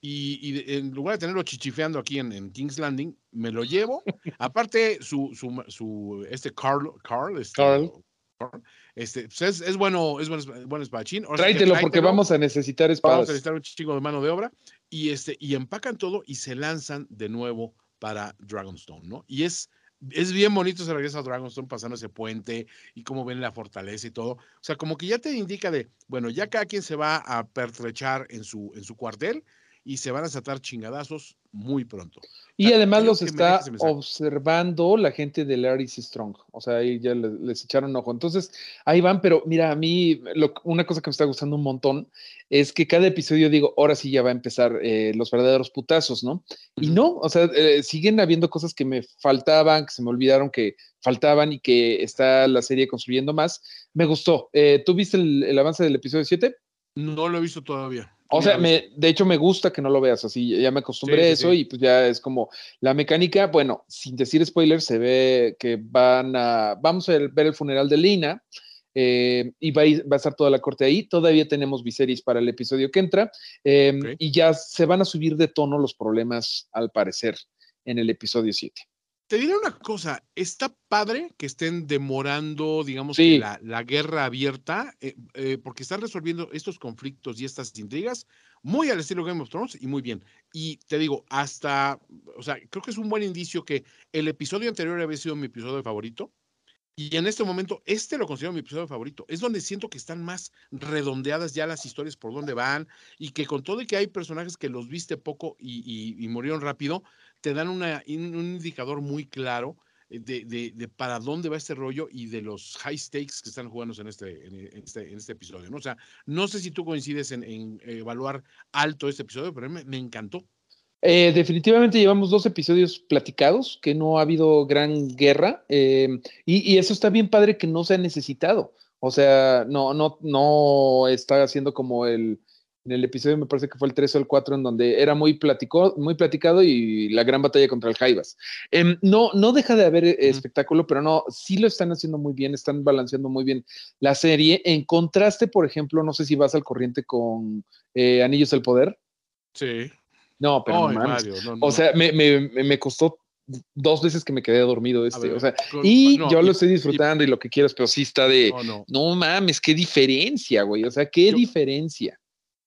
y, y, en lugar de tenerlo chichifeando aquí en, en, King's Landing, me lo llevo. Aparte, su, su, su este Carl, Carl, este, Carl. Carl este, pues es, es, bueno, es buen, buen espadachín. Ahora tráetelo, sí porque vamos a necesitar espadas. Vamos a necesitar un chico de mano de obra. Y, este, y empacan todo y se lanzan de nuevo para Dragonstone, ¿no? Y es, es bien bonito ese regreso a Dragonstone pasando ese puente y cómo ven la fortaleza y todo. O sea, como que ya te indica de, bueno, ya cada quien se va a pertrechar en su, en su cuartel y se van a satar chingadazos muy pronto. Y sea, además los está observando la gente de Larry C. Strong. O sea, ahí ya les, les, echaron ojo. Entonces, ahí van, pero mira, a mí lo, una cosa que me está gustando un montón es que cada episodio digo, ahora sí ya va a empezar eh, los verdaderos putazos, ¿no? Y no, o sea, eh, siguen habiendo cosas que me faltaban, que se me olvidaron que faltaban y que está la serie construyendo más. Me gustó. Eh, ¿Tú viste el, el avance del episodio 7? No lo he visto todavía. O sea, me, de hecho me gusta que no lo veas así, ya me acostumbré sí, a eso sí. y pues ya es como la mecánica, bueno, sin decir spoilers, se ve que van a, vamos a ver el funeral de Lina eh, y va a, ir, va a, estar toda la corte ahí, todavía tenemos Viserys para el episodio que entra eh, okay. y ya se van a subir de tono los problemas al parecer en el episodio 7. Te diré una cosa, está padre que estén demorando, digamos, sí. la, la, guerra abierta, eh, eh, porque están resolviendo estos conflictos y estas intrigas muy al estilo Game of Thrones y muy bien. Y te digo, hasta, o sea, creo que es un buen indicio que el episodio anterior había sido mi episodio favorito. Y en este momento, este lo considero mi episodio favorito. Es donde siento que están más redondeadas ya las historias por dónde van y que con todo y que hay personajes que los viste poco y, y, y murieron rápido, te dan una, un indicador muy claro de, de, de, para dónde va este rollo y de los high stakes que están jugando en este, en este, en este episodio. ¿no? O sea, no sé si tú coincides en, en evaluar alto este episodio, pero me, me encantó. Eh, definitivamente llevamos dos episodios platicados, que no ha habido gran guerra, eh, y, y, eso está bien padre que no se ha necesitado. O sea, no, no, no está haciendo como el, en el episodio, me parece que fue el 3 o el 4, en donde era muy, platicó, muy platicado y la gran batalla contra el Jaivas. Eh, no, no deja de haber eh, espectáculo, pero no, sí lo están haciendo muy bien, están balanceando muy bien la serie. En contraste, por ejemplo, no sé si vas al corriente con eh, Anillos del Poder. Sí. No, pero no. Mario, no, no, o sea, me, me, me, costó dos veces que me quedé dormido este, ver, o sea, con- y no, yo y- lo estoy disfrutando y, lo que quieras, pero sí está de, No, no. no mames, qué diferencia, güey, o sea, qué Yo- diferencia.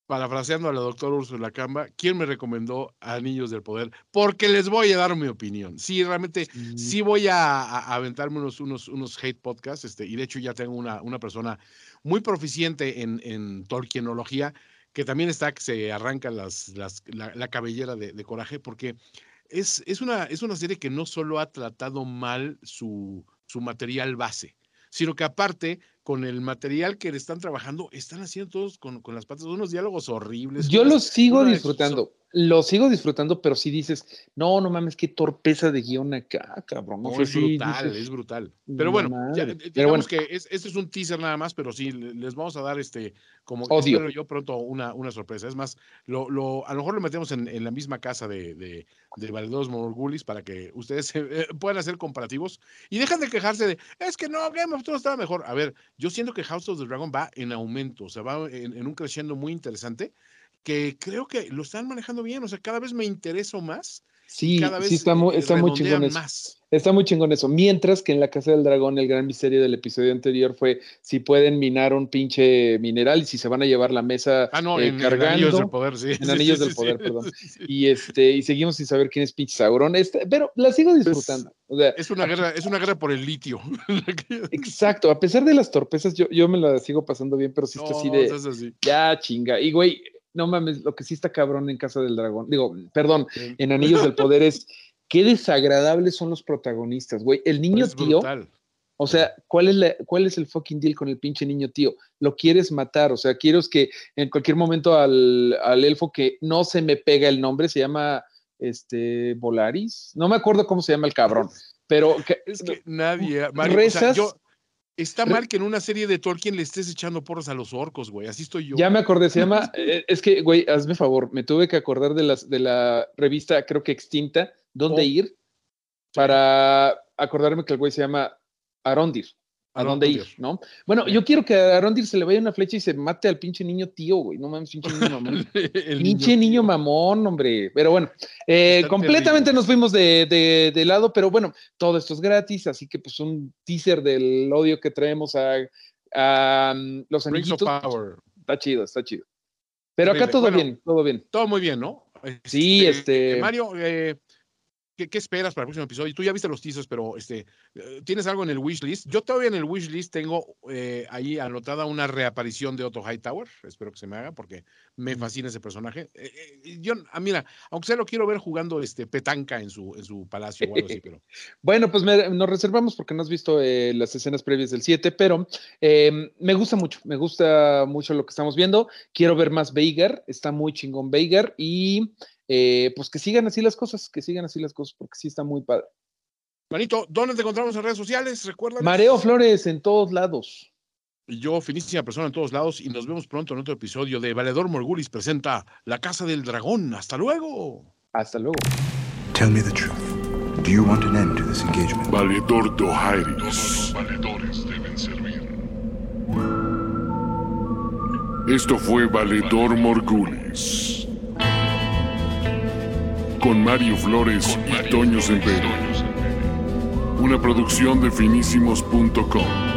Parafraseando a la doctora Úrsula Camba, ¿quién me recomendó a Niños del Poder? Porque les voy a dar mi opinión. Sí, realmente, sí, voy a, a- a aventarme unos, unos, unos hate podcasts, este, y de hecho ya tengo una, una persona muy proficiente en, en Tolkienología, que también está, que se arranca las, las, la, la cabellera de, de coraje, porque es, es, una, es una serie que no solo ha tratado mal su, su material base, sino que aparte, con el material que le están trabajando, están haciendo todos con, con las patas unos diálogos horribles. Yo unas- lo sigo disfrutando, lo sigo disfrutando, pero si dices, no, no mames, qué torpeza de guion acá, cabrón. No, es sí brutal, dices, es brutal. "No Pero bueno, ya, madre". eh, Pero bueno. digamos que es, este es un teaser nada más, pero sí, le- les vamos a dar este, como Odio. espero yo pronto una, una sorpresa. Es más, lo, lo, a lo mejor lo metemos en, en la misma casa de, de, de Valedores Morgulis para que ustedes se- eh, puedan hacer comparativos y dejen de quejarse de, es que no, Game of Thrones estaba mejor. A ver, yo siento que House of the Dragon va en aumento, o sea, va en, en un creciendo muy interesante que creo que lo están manejando bien, o sea, cada vez me intereso más, Sí, cada vez sí, está muy, eh, está muy chingón eso. más. Está muy chingón eso. Mientras que en la Casa del Dragón, el gran misterio del episodio anterior fue si pueden minar un pinche mineral y si se van a llevar la mesa Ah, no, eh, en, en cargando. Anillos del Poder, sí. En Anillos del Poder, perdón. Y este, y seguimos sin saber quién es pinche Sauron. Este, pero la sigo disfrutando. O sea, Es una guerra, es una guerra por el litio. exacto. A pesar de las torpezas, yo, yo me la sigo pasando bien, pero sí está así No, de es así. ya chinga. Y güey, no mames, lo que sí está cabrón en Casa del Dragón, digo, perdón, en Anillos del Poder es qué desagradables son los protagonistas, güey. El niño Es tío, brutal. o sea, ¿cuál es, la- ¿cuál es el fucking deal con el pinche niño tío? Lo quieres matar, o sea, quiero que en cualquier momento al, al elfo que no se me pega el nombre, se llama este Volaris, no me acuerdo cómo se llama el cabrón, pero que- Es que nadie. Mario, o sea, rezas- yo- está mal que en una serie de Tolkien le estés echando porras a los orcos, güey. Así estoy yo. Ya me acordé, se llama, eh, es que, güey, hazme favor, me tuve que acordar de, las, de la revista, creo que extinta, ¿Dónde Oh. ir? Para acordarme que el güey se llama Arondir. ¿A dónde ir? ¿No? Bueno, yo quiero que a Arondir se le vaya una flecha y se mate al pinche niño tío, güey. No mames, pinche niño mamón. Pinche niño, mamón, hombre. Pero bueno, eh, completamente terrible. nos fuimos de, de- de lado, pero bueno, todo esto es gratis, así que pues un teaser del odio que traemos a, a, um, los Rings of amiguitos. Power. Está chido, está chido. Pero acá todo Bueno, bien, todo bien. Todo muy bien, ¿no? Sí, este- Mario, eh, ¿qué, qué esperas para el próximo episodio? Tú ya viste los teasers, pero este, eh, ¿tienes algo en el wish list? Yo todavía en el wish list tengo eh, ahí anotada una reaparición de Otto Hightower. Espero que se me haga porque me fascina ese personaje. Eh, eh, yo, ah, mira, aunque sea lo quiero ver jugando este petanca en su, en su palacio o algo así, pero Bueno, pues me- nos reservamos porque no has visto las escenas previas del 7, pero eh, me gusta mucho, me gusta mucho lo que estamos viendo. Quiero ver más Veigar, está muy chingón Veigar y eh, pues que sigan así las cosas, que sigan así las cosas porque sí está muy padre. Manito, ¿dónde te encontramos en redes sociales? Recuerda. Mareo Flores en todos lados. Y yo, finísima persona en todos lados, y nos vemos pronto en otro episodio de Valedor Morgulis presenta La Casa del Dragón. ¡Hasta luego! Hasta luego. Tell me the truth. Do you want an end to this engagement? Valedor Dohairis. valedores deben servir. Esto fue Valedor Morgulis. Con Mario Flores y Toño Sempere. Una producción de finísimos.com.